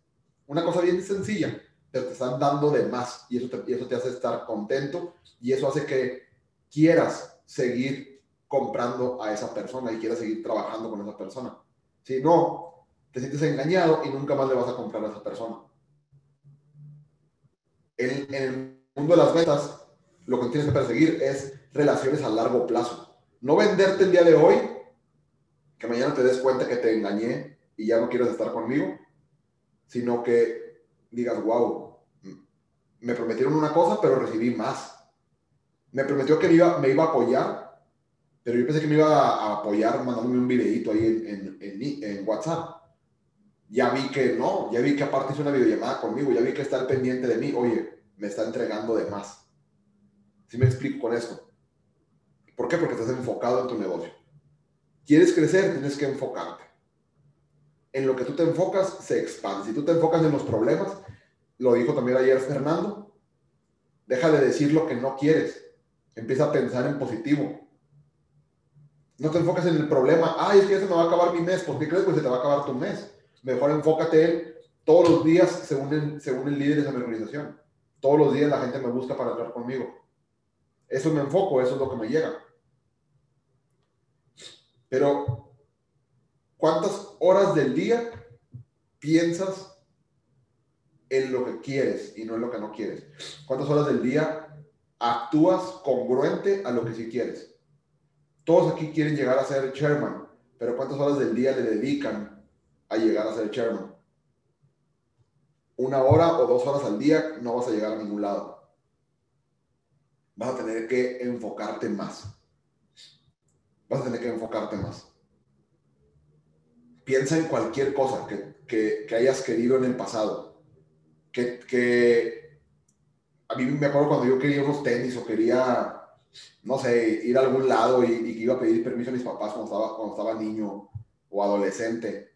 [SPEAKER 2] Una cosa bien sencilla, pero te están dando de más y eso te, y eso te hace estar contento y eso hace que quieras seguir comprando a esa persona y quieras seguir trabajando con esa persona. Si no, te sientes engañado y nunca más le vas a comprar a esa persona. En, en el mundo de las ventas, lo que tienes que perseguir es relaciones a largo plazo no venderte el día de hoy, que mañana te des cuenta que te engañé y ya no quieres estar conmigo, sino que digas, wow, me prometieron una cosa, pero recibí más. Me prometió que me iba, a apoyar, pero yo pensé que me iba a apoyar mandándome un videito ahí en, WhatsApp. Ya vi que no, ya vi que aparte hizo una videollamada conmigo, ya vi que está pendiente de mí, oye, me está entregando de más. ¿Sí me explico con esto? ¿Por qué? Porque estás enfocado en tu negocio. ¿Quieres crecer? Tienes que enfocarte. En lo que tú te enfocas, se expande. Si tú te enfocas en los problemas, lo dijo también ayer Fernando, deja de decir lo que no quieres. Empieza a pensar en positivo. No te enfocas en el problema. Ay, es que ya se me va a acabar mi mes. ¿Por qué crees? Pues se te va a acabar tu mes. Mejor enfócate en todos los días según el, según el líder de esa organización. Todos los días la gente me busca para hablar conmigo. Eso me enfoco, eso es lo que me llega. Pero, ¿cuántas horas del día piensas en lo que quieres y no en lo que no quieres? ¿Cuántas horas del día actúas congruente a lo que sí quieres? Todos aquí quieren llegar a ser chairman, pero ¿cuántas horas del día le dedican a llegar a ser chairman? Una hora o dos horas al día no vas a llegar a ningún lado. Vas a tener que enfocarte más vas a tener que enfocarte más. Piensa en cualquier cosa que, hayas querido en el pasado. Que, a mí me acuerdo cuando yo quería unos tenis o quería, no sé, ir a algún lado y, y iba a pedir permiso a mis papás cuando estaba, cuando estaba niño o adolescente.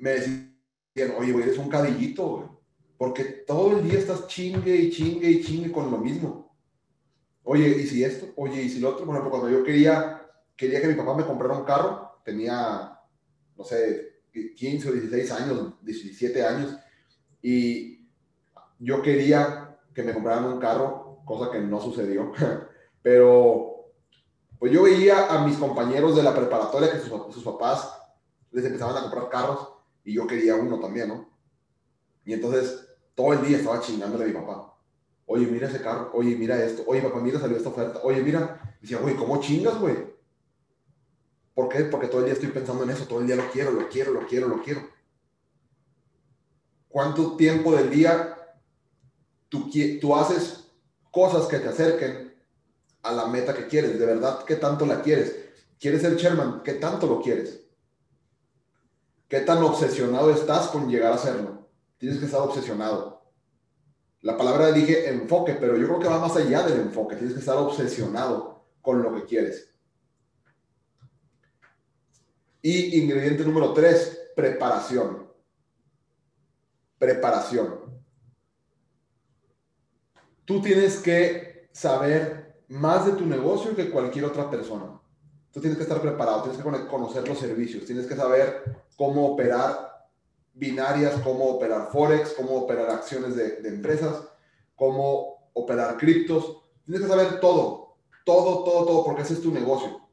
[SPEAKER 2] Me decían, oye, güey, eres un cadillito, güey. Porque todo el día estás chingue y chingue y chingue con lo mismo. Oye, ¿y si esto? Oye, ¿y si lo otro? Por ejemplo, cuando yo quería, quería que mi papá me comprara un carro, tenía, no sé, 15 o 16 años, 17 años, y yo quería que me compraran un carro, cosa que no sucedió, pero pues yo veía a mis compañeros de la preparatoria que sus, sus papás les empezaban a comprar carros y yo quería uno también, ¿no? Y entonces todo el día estaba chingándole a mi papá Oye, mira ese carro. Oye, mira esto. Oye, papá, mira, salió esta oferta. Oye, mira. decía, oye, ¿cómo chingas, güey? ¿Por qué? Porque todo el día estoy pensando en eso. Todo el día lo quiero, lo quiero, lo quiero, lo quiero. ¿Cuánto tiempo del día tú, tú haces cosas que te acerquen a la meta que quieres? ¿De verdad qué tanto la quieres? ¿Quieres ser chairman? ¿Qué tanto lo quieres? ¿Qué tan obsesionado estás con llegar a serlo? Tienes que estar obsesionado. La palabra dije enfoque, pero yo creo que va más allá del enfoque. Tienes que estar obsesionado con lo que quieres. Y ingrediente número tres, preparación. Preparación. tú tienes que saber más de tu negocio que cualquier otra persona. Tú tienes que estar preparado, tienes que conocer los servicios, tienes que saber cómo operar binarias, cómo operar forex, cómo operar acciones de, empresas, cómo operar criptos. Tienes que saber todo, todo, todo, todo, porque ese es tu negocio.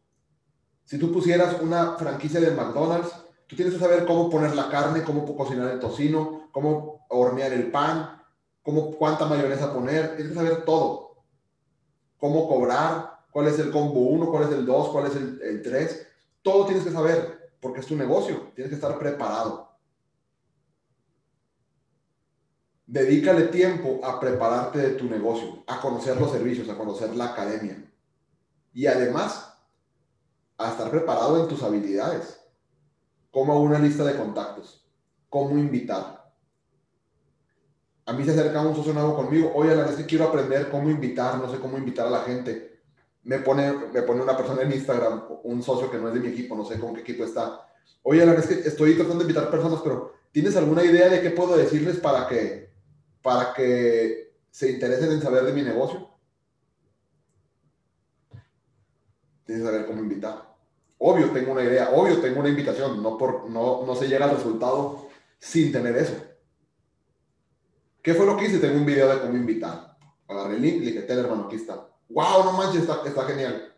[SPEAKER 2] Si tú pusieras una franquicia de McDonald's, tú tienes que saber cómo poner la carne, cómo cocinar el tocino, cómo hornear el pan, cómo, cuánta mayonesa poner. Tienes que saber todo. Cómo cobrar, cuál es el combo 1, cuál es el 2, cuál es el 3. Todo tienes que saber, porque es tu negocio. Tienes que estar preparado. Dedícale tiempo a prepararte de tu negocio, a conocer los servicios, a conocer la academia. Y además, a estar preparado en tus habilidades. Como una lista de contactos. Cómo invitar. A mí se acerca un socio nuevo conmigo. Oye, la vez que quiero aprender cómo invitar, no sé cómo invitar a la gente. Me pone, me pone una persona en Instagram, un socio que no es de mi equipo, no sé con qué equipo está. Oye, la vez que estoy tratando de invitar personas, pero ¿tienes alguna idea de qué puedo decirles para que, para que se interesen en saber de mi negocio? Tienes que saber cómo invitar. Obvio tengo una idea, obvio tengo una invitación, no, por, no, no se llega al resultado sin tener eso. ¿Qué fue lo que hice? Tengo un video de cómo invitar. Agarré el link, le dije, ten hermano, aquí está. ¡Wow! No manches, está, está genial.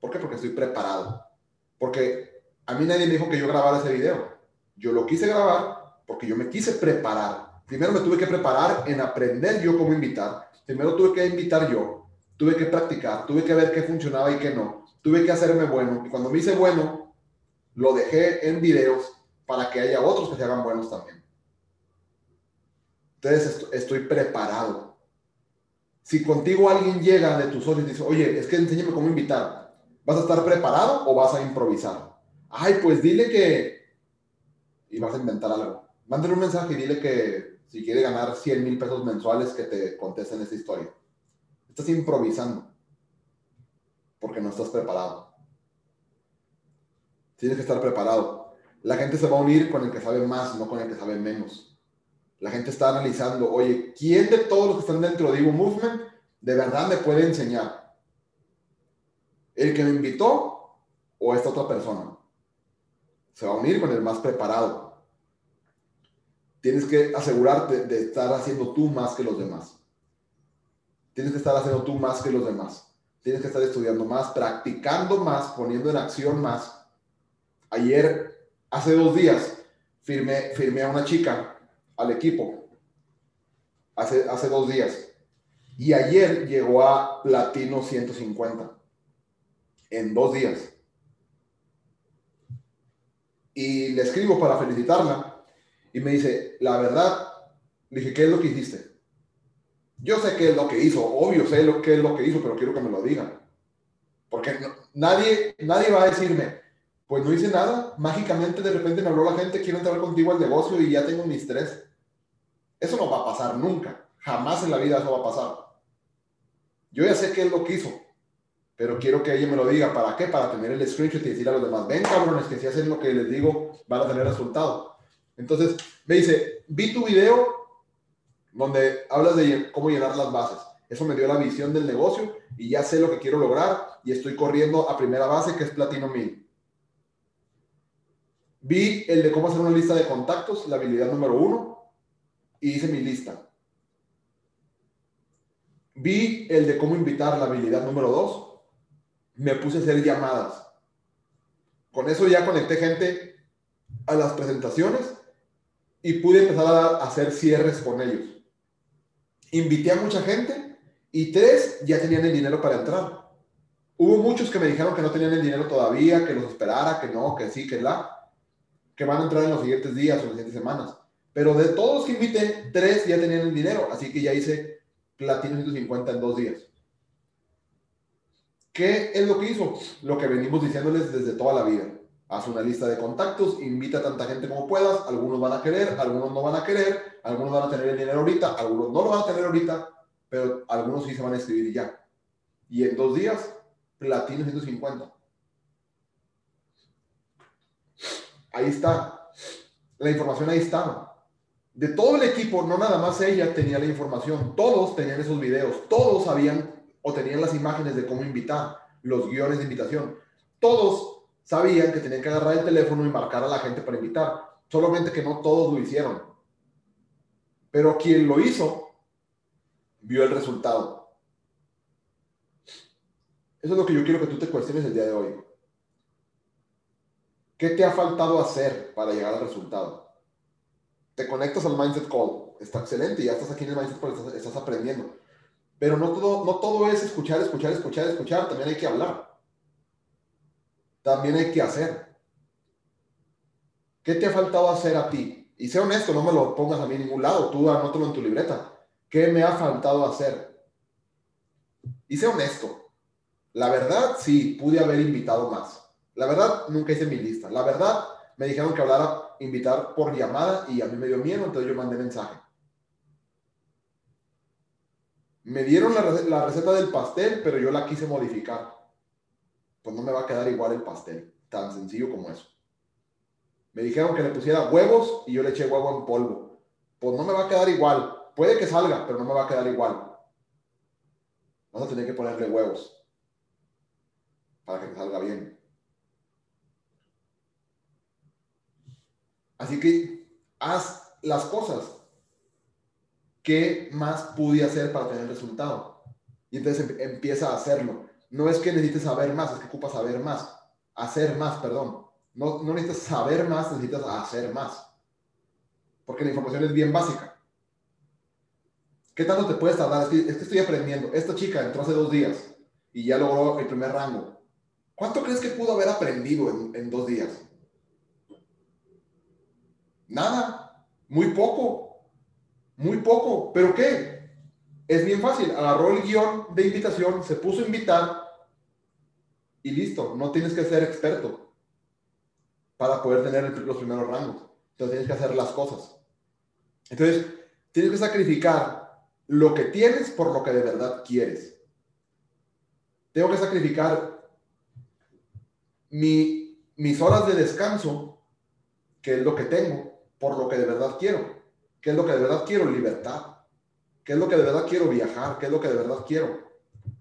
[SPEAKER 2] ¿Por qué? Porque estoy preparado. Porque a mí nadie me dijo que yo grabara ese video. Yo lo quise grabar porque yo me quise preparar. Primero me tuve que preparar en aprender yo cómo invitar. Primero tuve que invitar yo. Tuve que practicar. Tuve que ver qué funcionaba y qué no tuve que hacerme bueno. Y cuando me hice bueno, lo dejé en videos para que haya otros que se hagan buenos también. Entonces estoy preparado. Si contigo alguien llega de tus socios y dice, oye, es que enséñame cómo invitar, ¿vas a estar preparado o vas a improvisar? Ay, pues dile que... Y vas a inventar algo. Mándale un mensaje y dile que si quiere ganar 100 mil pesos mensuales, que te contesten esta historia. Estás improvisando porque no estás preparado. Tienes que estar preparado. La gente se va a unir con el que sabe más, no con el que sabe menos. La gente está analizando, oye, ¿quién de todos los que están dentro de Evo Movement de verdad me puede enseñar? ¿El que me invitó o esta otra persona? Se va a unir con el más preparado. Tienes que asegurarte de estar haciendo tú más que los demás. Tienes que estar haciendo tú más que los demás tienes que estar estudiando más, practicando más, poniendo en acción más. Ayer, hace dos días, firmé, firmé a una chica al equipo. Hace, hace dos días. Y ayer llegó a platino 150. En dos días. Y le escribo para felicitarla. Y me dice, la verdad, dije, ¿qué es lo que hiciste? Yo sé qué es lo que hizo, obvio sé lo, qué es lo que hizo, pero quiero que me lo digan. Porque nadie, nadie va a decirme, pues no hice nada, mágicamente de repente me habló la gente, quiero entrar contigo al negocio y ya tengo mis tres. Eso no va a pasar nunca, jamás en la vida eso va a pasar. Yo ya sé qué es lo que hizo, pero quiero que ella me lo diga. ¿Para qué? Para tener el screenshot y decir a los demás, ven cabrones, que si hacen lo que les digo, van a tener resultado. Entonces me dice, vi tu video donde hablas de cómo llenar las bases. Eso me dio la visión del negocio y ya sé lo que quiero lograr y estoy corriendo a primera base que es Platino 1000. Vi el de cómo hacer una lista de contactos, la habilidad número uno, y hice mi lista. Vi el de cómo invitar, la habilidad número dos. Me puse a hacer llamadas. Con eso ya conecté gente a las presentaciones y pude empezar a hacer cierres con ellos invité a mucha gente y tres ya tenían el dinero para entrar. Hubo muchos que me dijeron que no tenían el dinero todavía, que los esperara, que no, que sí, que la, que van a entrar en los siguientes días o las siguientes semanas. Pero de todos los que invité, tres ya tenían el dinero, así que ya hice platino 150 en dos días. ¿Qué es lo que hizo? Lo que venimos diciéndoles desde toda la vida. Haz una lista de contactos, invita a tanta gente como puedas, algunos van a querer, algunos no van a querer, algunos van a tener el dinero ahorita, algunos no lo van a tener ahorita, pero algunos sí se van a escribir ya. Y en dos días, platino 150. Ahí está. La información ahí está. De todo el equipo, no nada más ella tenía la información, todos tenían esos videos, todos sabían o tenían las imágenes de cómo invitar, los guiones de invitación. Todos sabían que tenían que agarrar el teléfono y marcar a la gente para invitar, solamente que no todos lo hicieron. Pero quien lo hizo, vio el resultado. Eso es lo que yo quiero que tú te cuestiones el día de hoy. ¿Qué te ha faltado hacer para llegar al resultado? Te conectas al Mindset Call, está excelente, ya estás aquí en el Mindset Call, estás, aprendiendo. Pero no todo, no todo es escuchar, escuchar, escuchar, escuchar, también hay que hablar. También hay que hacer. ¿Qué te ha faltado hacer a ti? Y sé honesto, no me lo pongas a mí en ningún lado, tú anótalo en tu libreta. ¿Qué me ha faltado hacer? Y sé honesto. La verdad, sí, pude haber invitado más. La verdad, nunca hice mi lista. La verdad, me dijeron que hablara, invitar por llamada y a mí me dio miedo, entonces yo mandé mensaje. Me dieron la, receta del pastel, pero yo la quise modificar. Pues no me va a quedar igual el pastel, tan sencillo como eso. Me dijeron que le pusiera huevos y yo le eché huevo en polvo. Pues no me va a quedar igual. Puede que salga, pero no me va a quedar igual. Vas a tener que ponerle huevos para que salga bien. Así que haz las cosas. ¿Qué más pude hacer para tener resultado? Y entonces em- empieza a hacerlo. No es que necesites saber más, es que ocupas saber más. Hacer más, perdón. No, necesitas saber más, necesitas hacer más. Porque la información es bien básica. ¿Qué tanto te puedes tardar? Es que, es que estoy aprendiendo. Esta chica entró hace dos días y ya logró el primer rango. ¿Cuánto crees que pudo haber aprendido en, en dos días? Nada, muy poco, muy poco. ¿Pero qué? Es bien fácil. Agarró el guion de invitación, se puso a invitar y listo. No tienes que ser experto para poder tener los primeros rangos. Entonces tienes que hacer las cosas. Entonces, tienes que sacrificar lo que tienes por lo que de verdad quieres. Tengo que sacrificar mi, mis horas de descanso, que es lo que tengo, por lo que de verdad quiero. ¿Qué es lo que de verdad quiero? Libertad. ¿Qué es lo que de verdad quiero? Viajar. ¿Qué es lo que de verdad quiero?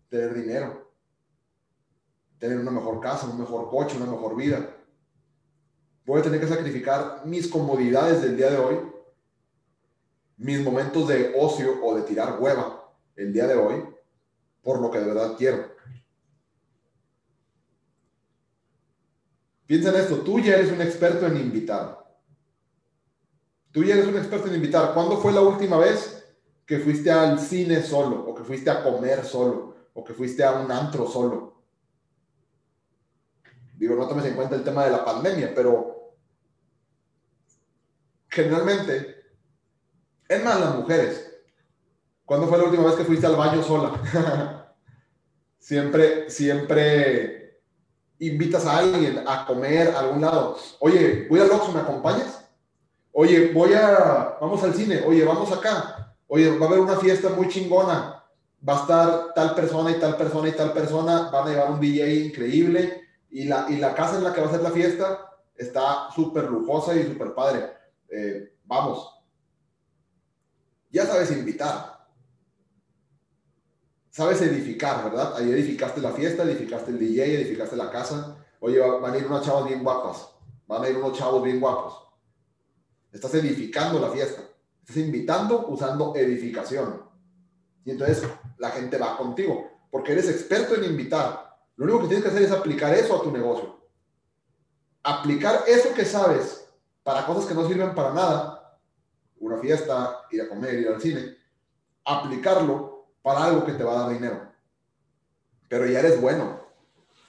[SPEAKER 2] Tener dinero. Tener una mejor casa, un mejor coche, una mejor vida. Voy a tener que sacrificar mis comodidades del día de hoy, mis momentos de ocio o de tirar hueva el día de hoy, por lo que de verdad quiero. Piensa en esto, tú ya eres un experto en invitar. Tú ya eres un experto en invitar. ¿Cuándo fue la última vez que fuiste al cine solo, o que fuiste a comer solo, o que fuiste a un antro solo? Digo, no tomes en cuenta el tema de la pandemia, pero generalmente, es más las mujeres. ¿Cuándo fue la última vez que fuiste al baño sola? siempre, siempre invitas a alguien a comer a algún lado. Oye, voy al Oxxo, ¿me acompañas? Oye, voy a, vamos al cine. Oye, vamos acá. Oye, va a haber una fiesta muy chingona. Va a estar tal persona y tal persona y tal persona. Van a llevar un DJ increíble. Y la, y la casa en la que va a ser la fiesta está súper lujosa y súper padre. Eh, vamos. Ya sabes invitar. Sabes edificar, ¿verdad? Ahí edificaste la fiesta, edificaste el DJ, edificaste la casa. Oye, va- van a ir unas chavas bien guapas. Van a ir unos chavos bien guapos. Estás edificando la fiesta. Estás invitando usando edificación. Y entonces la gente va contigo. Porque eres experto en invitar. Lo único que tienes que hacer es aplicar eso a tu negocio. Aplicar eso que sabes para cosas que no sirven para nada. Una fiesta, ir a comer, ir al cine. Aplicarlo para algo que te va a dar dinero. Pero ya eres bueno.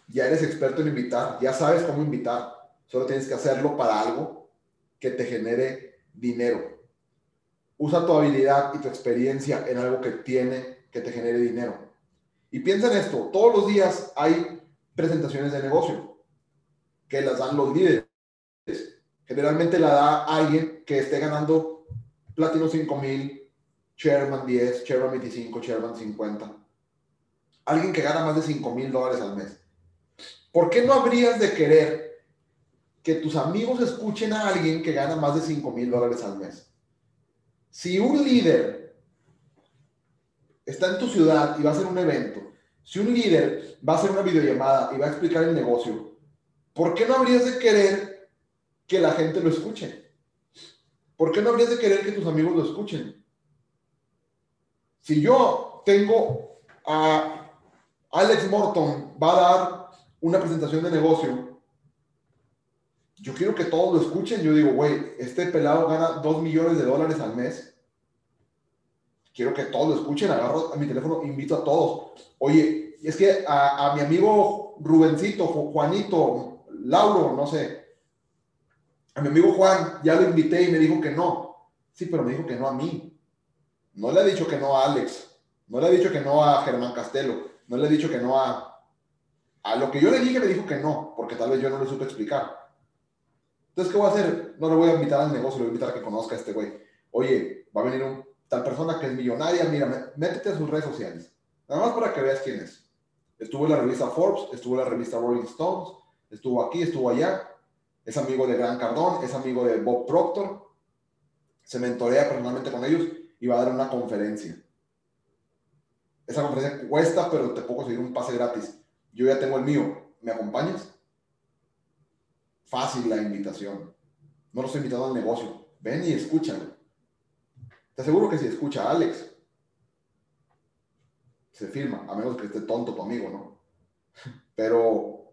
[SPEAKER 2] Ya eres experto en invitar. Ya sabes cómo invitar. Solo tienes que hacerlo para algo que te genere dinero. Usa tu habilidad y tu experiencia en algo que tiene, que te genere dinero. Y piensa en esto, todos los días hay presentaciones de negocio que las dan los líderes. Generalmente la da alguien que esté ganando Platino 5000, Chairman 10, Chairman 25, Chairman 50. Alguien que gana más de 5 mil dólares al mes. ¿Por qué no habrías de querer que tus amigos escuchen a alguien que gana más de 5 mil dólares al mes? Si un líder está en tu ciudad y va a hacer un evento, si un líder va a hacer una videollamada y va a explicar el negocio, ¿por qué no habrías de querer que la gente lo escuche? ¿Por qué no habrías de querer que tus amigos lo escuchen? Si yo tengo a Alex Morton, va a dar una presentación de negocio, yo quiero que todos lo escuchen. Yo digo, güey, este pelado gana 2 millones de dólares al mes. Quiero que todos lo escuchen. Agarro a mi teléfono, invito a todos. Oye, es que a, mi amigo Rubencito, Juanito, Lauro, no sé, a mi amigo Juan ya lo invité y me dijo que no. Sí, pero me dijo que no a mí. No le ha dicho que no a Alex. No le ha dicho que no a Germán Castelo. No le he dicho que no a... A lo que yo le dije me dijo que no, porque tal vez yo no le supe explicar. Entonces, ¿qué voy a hacer? No le voy a invitar al negocio, le voy a invitar a que conozca a este güey. Oye, va a venir tal persona que es millonaria, mira, métete a sus redes sociales. Nada más para que veas quién es. Estuvo en la revista Forbes, estuvo en la revista Rolling Stones, estuvo aquí, estuvo allá. Es amigo de Gran Cardón, es amigo de Bob Proctor. Se mentorea personalmente con ellos y va a dar una conferencia. Esa conferencia cuesta, pero te puedo conseguir un pase gratis. Yo ya tengo el mío. ¿Me acompañas? Fácil la invitación. No lo estoy invitando al negocio. Ven y escúchalo. Te aseguro que si escucha a Alex, se firma, a menos que esté tonto tu amigo, ¿no? Pero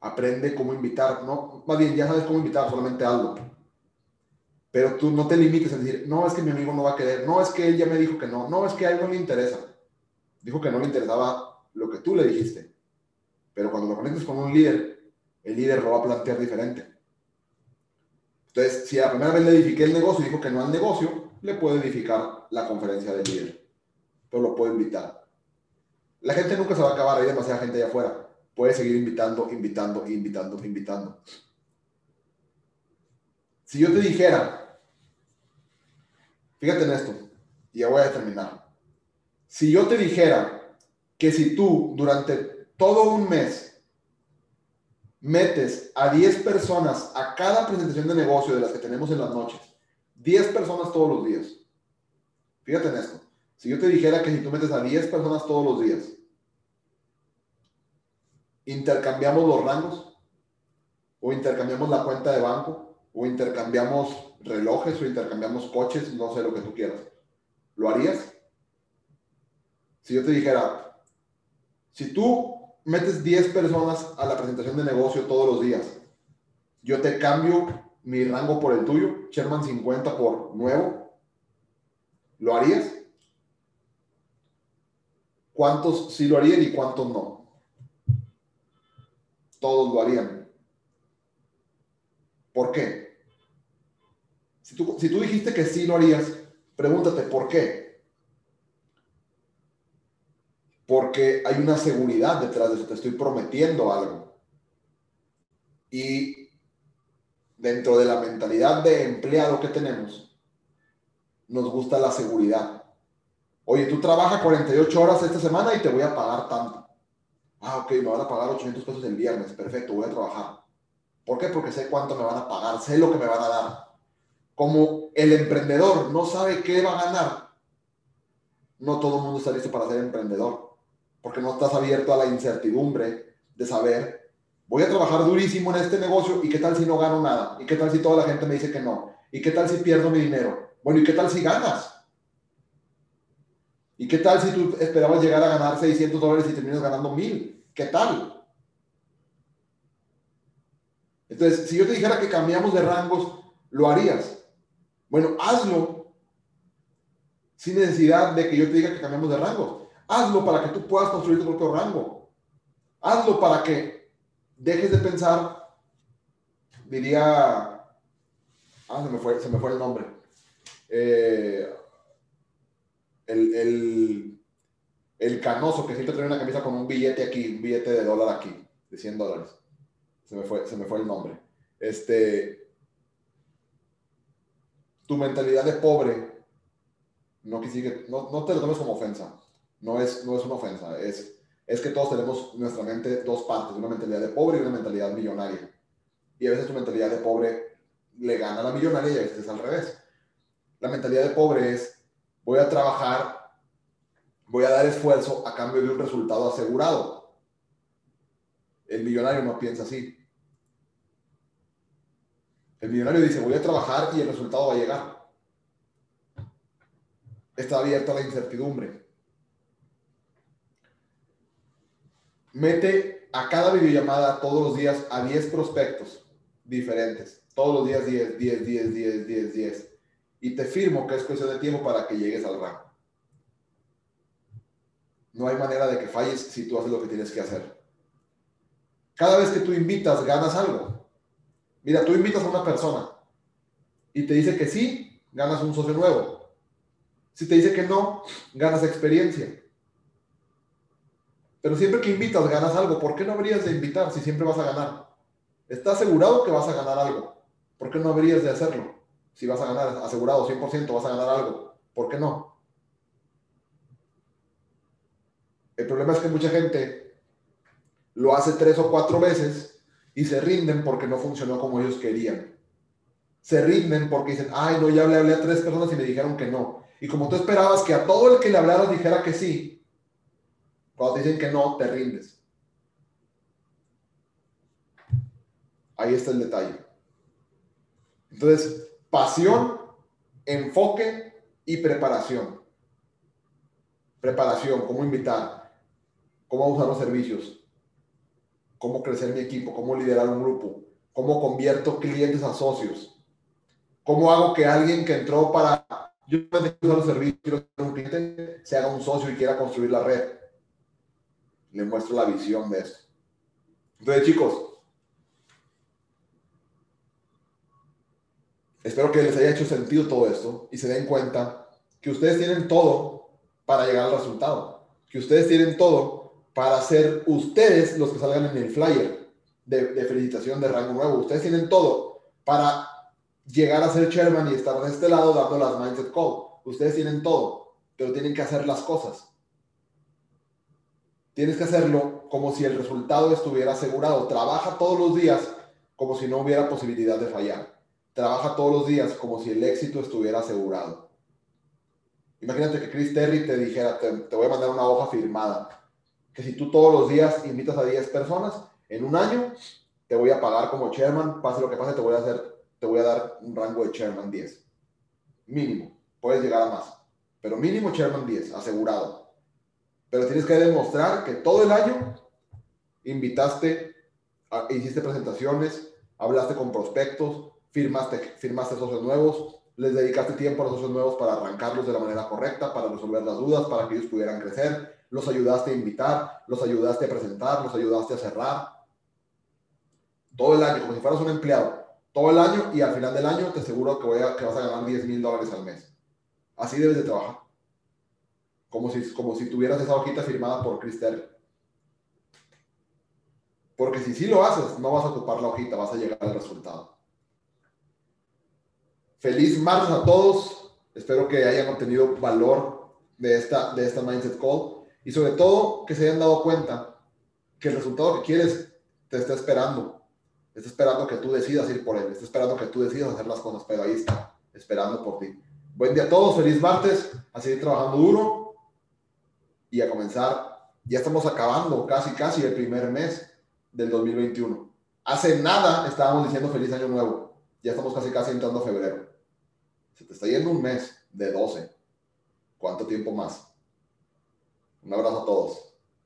[SPEAKER 2] aprende cómo invitar, ¿no? Más bien, ya sabes cómo invitar, solamente algo. Pero tú no te limites a decir, no, es que mi amigo no va a querer, no, es que él ya me dijo que no, no, es que a él no le interesa. Dijo que no le interesaba lo que tú le dijiste. Pero cuando lo conectes con un líder, el líder lo va a plantear diferente. Entonces, si la primera vez le edifiqué el negocio y dijo que no al negocio, le puedo edificar la conferencia del líder. Pero lo puedo invitar. La gente nunca se va a acabar, hay demasiada gente allá afuera. Puede seguir invitando, invitando, invitando, invitando. Si yo te dijera, fíjate en esto, y ya voy a terminar. Si yo te dijera que si tú durante todo un mes metes a 10 personas a cada presentación de negocio de las que tenemos en las noches, 10 personas todos los días. Fíjate en esto. Si yo te dijera que si tú metes a 10 personas todos los días, intercambiamos los rangos, o intercambiamos la cuenta de banco, o intercambiamos relojes, o intercambiamos coches, no sé lo que tú quieras. ¿Lo harías? Si yo te dijera, si tú metes 10 personas a la presentación de negocio todos los días, yo te cambio mi rango por el tuyo, Sherman 50 por nuevo, ¿lo harías? ¿Cuántos sí lo harían y cuántos no? Todos lo harían. ¿Por qué? Si tú, si tú dijiste que sí lo harías, pregúntate, ¿por qué? Porque hay una seguridad detrás de eso, te estoy prometiendo algo. Y dentro de la mentalidad de empleado que tenemos, nos gusta la seguridad. Oye, tú trabajas 48 horas esta semana y te voy a pagar tanto. Ah, ok, me van a pagar 800 pesos el viernes, perfecto, voy a trabajar. ¿Por qué? Porque sé cuánto me van a pagar, sé lo que me van a dar. Como el emprendedor no sabe qué va a ganar, no todo el mundo está listo para ser emprendedor porque no estás abierto a la incertidumbre de saber, voy a trabajar durísimo en este negocio y qué tal si no gano nada, y qué tal si toda la gente me dice que no, y qué tal si pierdo mi dinero, bueno, y qué tal si ganas, y qué tal si tú esperabas llegar a ganar 600 dólares y terminas ganando 1000, qué tal. Entonces, si yo te dijera que cambiamos de rangos, ¿lo harías? Bueno, hazlo sin necesidad de que yo te diga que cambiamos de rangos. Hazlo para que tú puedas construir tu propio rango. Hazlo para que dejes de pensar, diría, ah, se me fue, se me fue el nombre. Eh, el, el, el, canoso que siempre trae una camisa con un billete aquí, un billete de dólar aquí, de 100 dólares. Se me fue, se me fue el nombre. Este, tu mentalidad de pobre, no, no, no te lo tomes como ofensa no es, no es una ofensa, es, es que todos tenemos nuestra mente dos partes, una mentalidad de pobre y una mentalidad millonaria. Y a veces tu mentalidad de pobre le gana a la millonaria y a veces es al revés. La mentalidad de pobre es, voy a trabajar, voy a dar esfuerzo a cambio de un resultado asegurado. El millonario no piensa así. El millonario dice, voy a trabajar y el resultado va a llegar. Está abierto a la incertidumbre. Mete a cada videollamada todos los días a 10 prospectos diferentes. Todos los días 10, 10, 10, 10, 10, 10. Y te firmo que es cuestión de tiempo para que llegues al rango. No hay manera de que falles si tú haces lo que tienes que hacer. Cada vez que tú invitas, ganas algo. Mira, tú invitas a una persona y te dice que sí, ganas un socio nuevo. Si te dice que no, ganas experiencia. Pero siempre que invitas, ganas algo. ¿Por qué no habrías de invitar si siempre vas a ganar? Está asegurado que vas a ganar algo. ¿Por qué no habrías de hacerlo? Si vas a ganar, asegurado 100%, vas a ganar algo. ¿Por qué no? El problema es que mucha gente lo hace tres o cuatro veces y se rinden porque no funcionó como ellos querían. Se rinden porque dicen, ay, no, ya le hablé a tres personas y me dijeron que no. Y como tú esperabas que a todo el que le hablaras dijera que sí, cuando te dicen que no, te rindes. Ahí está el detalle. Entonces, pasión, enfoque y preparación. Preparación, cómo invitar, cómo usar los servicios, cómo crecer mi equipo, cómo liderar un grupo, cómo convierto clientes a socios, cómo hago que alguien que entró para yo usar los servicios de un cliente se haga un socio y quiera construir la red. Le muestro la visión de esto. Entonces, chicos, Espero que les haya hecho sentido todo esto y se den cuenta que ustedes tienen todo para llegar al resultado. Que ustedes tienen todo para ser ustedes los que salgan en el flyer de, felicitación de rango nuevo. Ustedes tienen todo para llegar a ser chairman y estar de este lado dando las mindset call. Ustedes tienen todo, pero tienen que hacer las cosas. Tienes que hacerlo como si el resultado estuviera asegurado. Trabaja todos los días como si no hubiera posibilidad de fallar trabaja todos los días como si el éxito estuviera asegurado. Imagínate que Chris Terry te dijera, te, voy a mandar una hoja firmada, que si tú todos los días invitas a 10 personas, en un año te voy a pagar como chairman, pase lo que pase, te voy a hacer, te voy a dar un rango de chairman 10. Mínimo, puedes llegar a más, pero mínimo chairman 10, asegurado. Pero tienes que demostrar que todo el año invitaste, hiciste presentaciones, hablaste con prospectos, firmaste, firmaste socios nuevos, les dedicaste tiempo a los socios nuevos para arrancarlos de la manera correcta, para resolver las dudas, para que ellos pudieran crecer, los ayudaste a invitar, los ayudaste a presentar, los ayudaste a cerrar. Todo el año, como si fueras un empleado, todo el año y al final del año te aseguro que, voy a, que vas a ganar 10 mil dólares al mes. Así debes de trabajar. Como si, como si tuvieras esa hojita firmada por Chris Porque si sí lo haces, no vas a ocupar la hojita, vas a llegar al resultado. Feliz martes a todos. Espero que hayan obtenido valor de esta, de esta Mindset Call y sobre todo que se hayan dado cuenta que el resultado que quieres te está esperando. Está esperando que tú decidas ir por él. Está esperando que tú decidas hacer las cosas, pero ahí está, esperando por ti. Buen día a todos. Feliz martes. A seguir trabajando duro y a comenzar. Ya estamos acabando casi, casi el primer mes del 2021. Hace nada estábamos diciendo feliz año nuevo. Ya estamos casi, casi entrando a febrero. Se te está yendo un mes de 12. ¿Cuánto tiempo más? Un abrazo a todos.